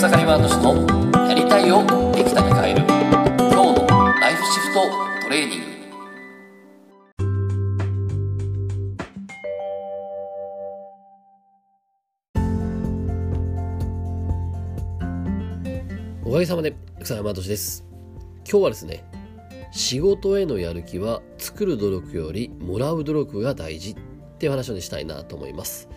草刈ワード氏のやりたいをできたに変える今日のライフシフトトレーニング。おかげさまで草山敏です。今日はですね仕事へのやる気は作る努力よりもらう努力が大事っていう話をしたいなと思います。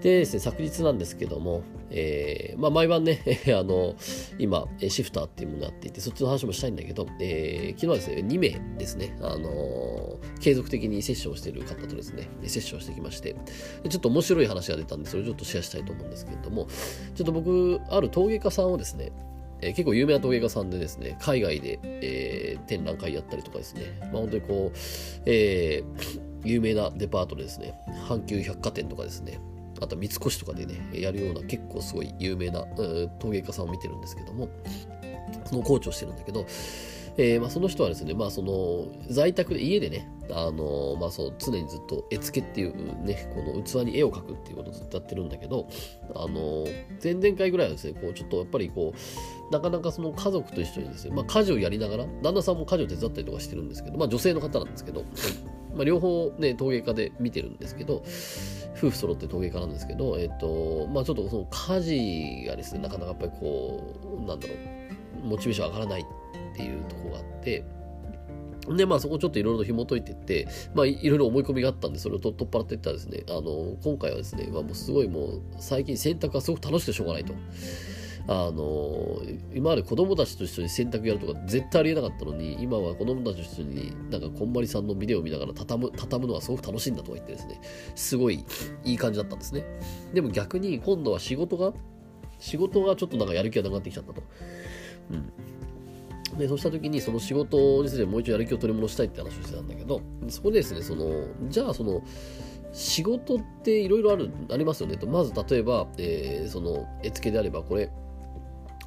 でですね、昨日なんですけども、えー、まあ、毎晩ね、あの、今、シフターっていうものがあっていて、そっちの話もしたいんだけど、えー、昨日はですね、2名ですね、あの継続的にセッションをしている方とですね、セッションしてきまして、ちょっと面白い話が出たんで、それをちょっとシェアしたいと思うんですけれども、ちょっと僕、ある陶芸家さんをですね、え、結構有名な陶芸家さんでですね、海外で、えー、展覧会やったりとかですね、まあ、本当にこう、えー、有名なデパートでですね、阪急百貨店とかですね、あと三越とかでね、やるような結構すごい有名な陶芸家さんを見てるんですけども、そのコーチをしてるんだけど、えー、まあ、その人はですね、まあ、その在宅で家でね、あのまあ、そう常にずっと絵付けっていうね、この器に絵を描くっていうことをずっとやってるんだけど、あの前々回ぐらいはですね、こうちょっとやっぱりこう、なかなかその家族と一緒にですね、まあ、家事をやりながら、旦那さんも家事を手伝ったりとかしてるんですけど、まあ、女性の方なんですけど、まあ、両方ね、陶芸家で見てるんですけど、夫婦揃って陶芸家なんですけど、えっと、まあちょっとその家事がですね、なかなかやっぱりこう、なんだろう、モチベーション上がらないっていうとこがあって、で、まあそこちょっといろいろと紐解いていって、まあいろいろ思い込みがあったんで、それを取っ払っていったらですね、あの、今回はですね、まあもうすごいもう、最近洗濯がすごく楽しくてしょうがないと。あの今まで子供たちと一緒に洗濯やるとか絶対ありえなかったのに今は子供たちと一緒になんかこんまりさんのビデオを見ながら畳む畳むのがすごく楽しいんだとか言ってですねすごいいい感じだったんですね。でも逆に今度は仕事が仕事がちょっとなんかやる気がなくなってきちゃったと。うん。でそうした時にその仕事についてもう一度やる気を取り戻したいって話をしてたんだけどそこでですねそのじゃあその仕事っていろいろあるありますよねと。まず例えば、えー、その絵付けであればこれ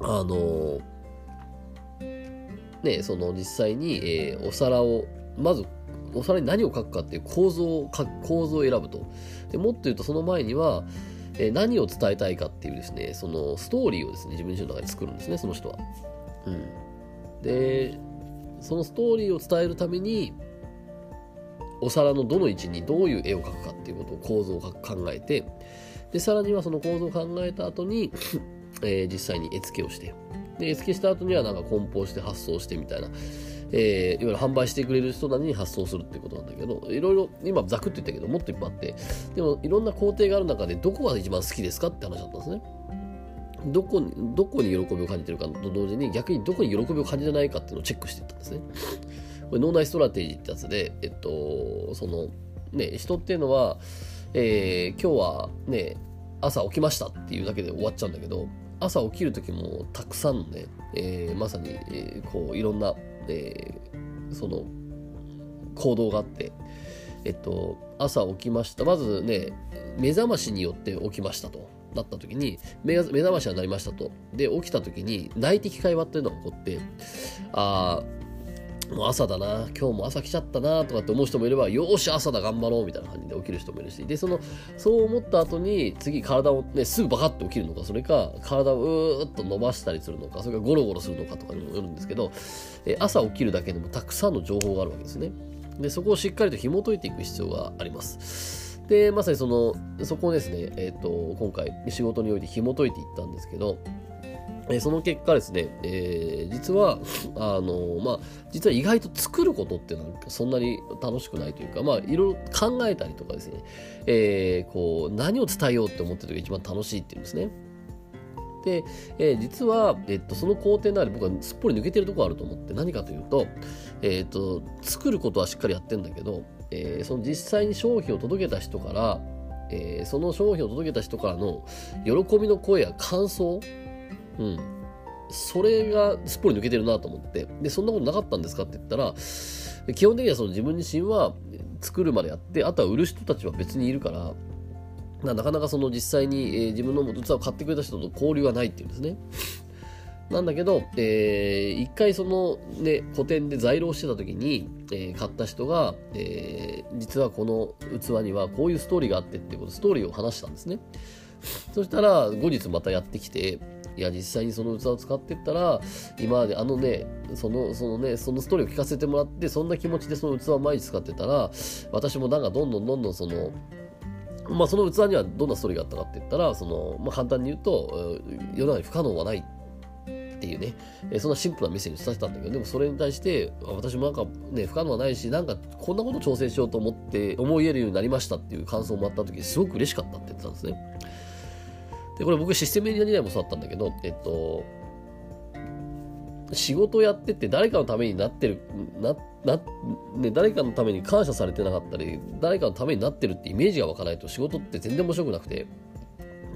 あのね、その実際に、えー、お皿を、まずお皿に何を書くかっていう構造を構造を選ぶと。でもっと言うとその前には、えー、何を伝えたいかっていうですね、そのストーリーをですね、自分自身の中で作るんですね、その人は。うん。で、そのストーリーを伝えるために、お皿のどの位置にどういう絵を描くかっていうことを構造を考えて、で、さらにはその構造を考えた後にえー、実際に絵付けをして、で、絵付けした後にはなんか梱包して発送してみたいな、えー、いわゆる販売してくれる人なりに発送するってことなんだけど、いろいろ、今ザクって言ったけど、もっといっぱいあって、でもいろんな工程がある中で、どこが一番好きですかって話だったんですね。どこに、どこに喜びを感じてるかと同時に、逆にどこに喜びを感じてないかっていうのをチェックしていったんですね。これ脳内ストラテジーってやつで、えっと、その、ね、人っていうのは、えー、今日はね、朝起きましたっていうだけで終わっちゃうんだけど、朝起きる時もたくさんね、えー、まさに、えー、こういろんな、えー、その行動があって、えっと、朝起きました。まずね、目覚ましによって起きましたと。なった時に目、目覚ましはなりましたと。で、起きた時に内的会話っていうのが起こって、ああ、もう朝だな、今日も朝来ちゃったなとかって思う人もいれば、よーし、朝だ、頑張ろうみたいな感じで起きる人もいるし、で、その、そう思った後に、次体をね、すぐバカッと起きるのか、それか、体をうーっと伸ばしたりするのか、それかゴロゴロするのかとかにもよるんですけど、え朝起きるだけでもたくさんの情報があるわけですね。で、そこをしっかりと紐解いていく必要があります。で、まさにその、そこをですね、え、ー、と、今回仕事において紐解いていったんですけど、えその結果ですね、えー、実は、あの、まあ、実は意外と作ることってなんかそんなに楽しくないというか、まあ、いろいろ考えたりとかですね、えー、こう、何を伝えようって思ってる時が一番楽しいっていうんですね。で、えー、実は、えっと、その工程の中で僕はすっぽり抜けてるとこあると思って何かというと、えっと、作ることはしっかりやってんだけど、えー、その実際に商品を届けた人から、えー、その商品を届けた人からの喜びの声や感想うん。それがすっぽり抜けてるなと思って。で、そんなことなかったんですかって言ったら、基本的にはその自分自身は作るまでやって、あとは売る人たちは別にいるから、なかなかその実際に、えー、自分の器を買ってくれた人と交流がないっていうんですね。なんだけど、えー、一回そのね、古典で在庫してた時に、えー、買った人が、えー、実はこの器にはこういうストーリーがあってってこと、ストーリーを話したんですね。そしたら、後日またやってきて、いや、実際にその器を使ってったら、今まであのね、その、そのね、そのストーリーを聞かせてもらって、そんな気持ちでその器を毎日使ってたら、私もなんかどんどんどんどんその、まあ、その器にはどんなストーリーがあったかって言ったら、その、まあ、簡単に言うと、世の中に不可能はないっていうね、えそんなシンプルなメッセージを伝えたんだけど、でもそれに対して、私もなんかね、不可能はないし、なんかこんなこと挑戦しようと思って、思い得るようになりましたっていう感想もらった時、すごく嬉しかったって言ってたんですね。で、これ僕システムエンジニアもそうだったんだけど、えっと、仕事やってて誰かのためになってる、な、な、ね、誰かのために感謝されてなかったり、誰かのためになってるってイメージが湧かないと仕事って全然面白くなくて、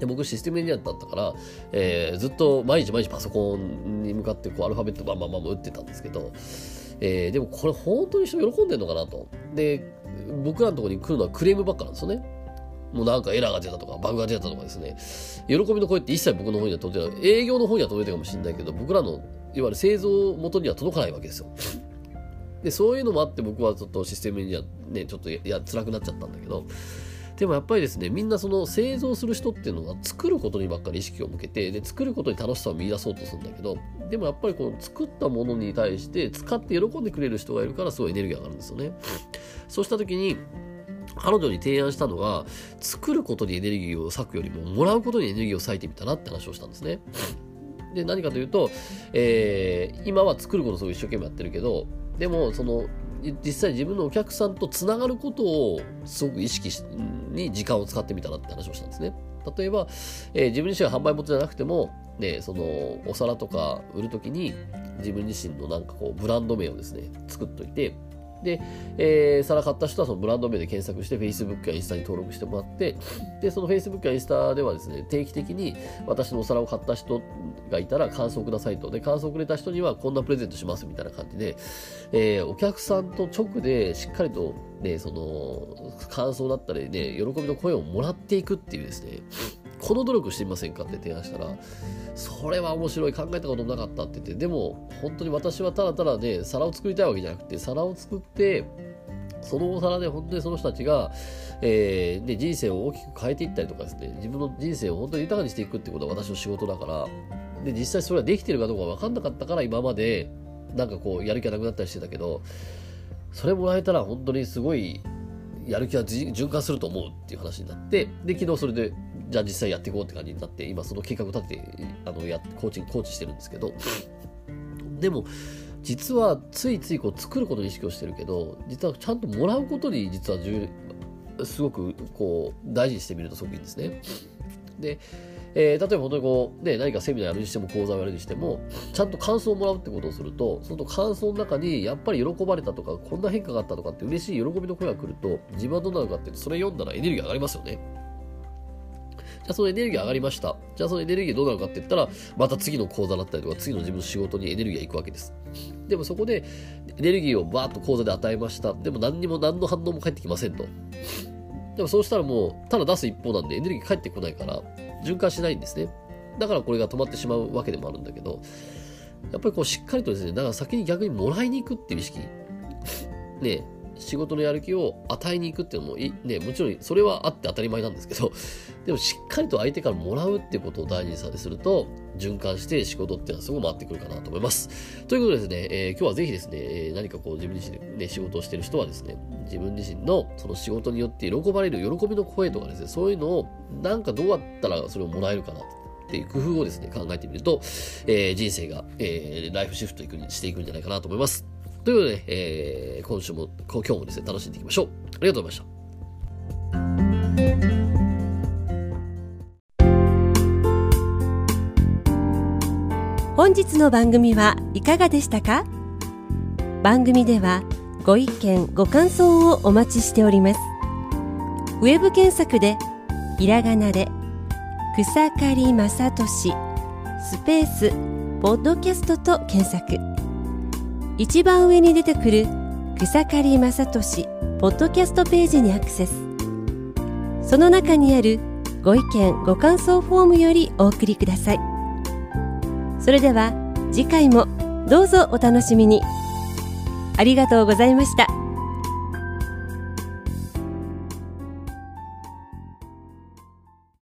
で僕システムエンジニアだったから、えー、ずっと毎日毎日パソコンに向かってこうアルファベットバンバンバン打ってたんですけど、えー、でもこれ本当に人喜んでんのかなと。で、僕らのところに来るのはクレームばっかなんですよね。もうなんかエラーが出たとか、バグが出たとかですね。喜びの声って一切僕の方には届いてない。営業の方には届いてるかもしれないけど、僕らの、いわゆる製造元には届かないわけですよ。で、そういうのもあって僕はちょっとシステムエンジニアね、ちょっとや辛くなっちゃったんだけど、でもやっぱりですね、みんなその製造する人っていうのは作ることにばっかり意識を向けて、で、作ることに楽しさを見出そうとするんだけど、でもやっぱりこの作ったものに対して使って喜んでくれる人がいるからすごいエネルギー上がるんですよね。そうした時に、彼女に提案したのが、作ることにエネルギーを割くよりも、もらうことにエネルギーを割いてみたらって話をしたんですね。で、何かというと、えー、今は作ることを一生懸命やってるけど、でも、その、実際自分のお客さんとつながることをすごく意識に時間を使ってみたらって話をしたんですね。例えば、えー、自分自身は販売元じゃなくても、ね、そのお皿とか売るときに自分自身のなんかこうブランド名をですね、作っといて、で、えー、皿買った人はそのブランド名で検索して Facebook やインスタに登録してもらって、で、その Facebook やインスタではですね、定期的に私のお皿を買った人がいたら感想くださいと。で、感想をくれた人にはこんなプレゼントしますみたいな感じで、えー、お客さんと直でしっかりとね、その、感想だったりね、喜びの声をもらっていくっていうですね、この努力してみませんかって提案したら、それは面白い、考えたことなかったって言って、でも、本当に私はただただね、皿を作りたいわけじゃなくて、皿を作って、そのお皿で本当にその人たちが、えー、で人生を大きく変えていったりとかですね、自分の人生を本当に豊かにしていくってことは私の仕事だから、で、実際それはできてるかどうか分かんなかったから今まで、なんかこう、やる気がなくなったりしてたけど、それもらえたら本当にすごい、やる気が循環すると思うっていう話になって、で、昨日それでじゃあ実際やっていこうって感じになって、今その計画を立てて、あの、や、コーチ、コーチしてるんですけど、でも、実はついついこう作ることに意識をしてるけど、実はちゃんともらうことに実は重すごくこう大事にしてみるとすごくいいんですね。で、えー、例えば本当にこう、ね、何かセミナーやるにしても講座をやるにしても、ちゃんと感想をもらうってことをすると、その感想の中にやっぱり喜ばれたとか、こんな変化があったとかって嬉しい喜びの声が来ると、自分はどうなるかってそれ読んだらエネルギー上がりますよね。じゃあそのエネルギー上がりました。じゃあそのエネルギーどうなるかって言ったら、また次の講座だったりとか、次の自分の仕事にエネルギーが行くわけです。でもそこでエネルギーをバーッと講座で与えました。でも何にも何の反応も返ってきませんと。でもそうしたらもう、ただ出す一方なんでエネルギー返ってこないから、循環しないんですね。だからこれが止まってしまうわけでもあるんだけど、やっぱりこうしっかりとですね、だから先に逆にもらいに行くっていう意識。ね仕事のやる気を与えに行くっていうのもい、ね、もちろんそれはあって当たり前なんですけど、でもしっかりと相手からもらうっていうことを大事にさせすると、循環して仕事っていうのはすごい回ってくるかなと思います。ということでですね、えー、今日はぜひですね、え、何かこう自分自身で、ね、仕事をしてる人はですね、自分自身のその仕事によって喜ばれる喜びの声とかですね、そういうのをなんかどうやったらそれをもらえるかなっていう工夫をですね、考えてみると、えー、人生が、えー、ライフシフトしていくんじゃないかなと思います。ということで、えー、今週も、今日もですね、楽しんでいきましょう。ありがとうございました。本日の番組はいかがでしたか？番組ではご意見ご感想をお待ちしておりますウェブ検索でひらがなで草刈正俊スペースポッドキャストと検索一番上に出てくる草刈正俊ポッドキャストページにアクセス。その中にあるご意見ご感想フォームよりお送りください。それでは次回もどうぞお楽しみに。ありがとうございました。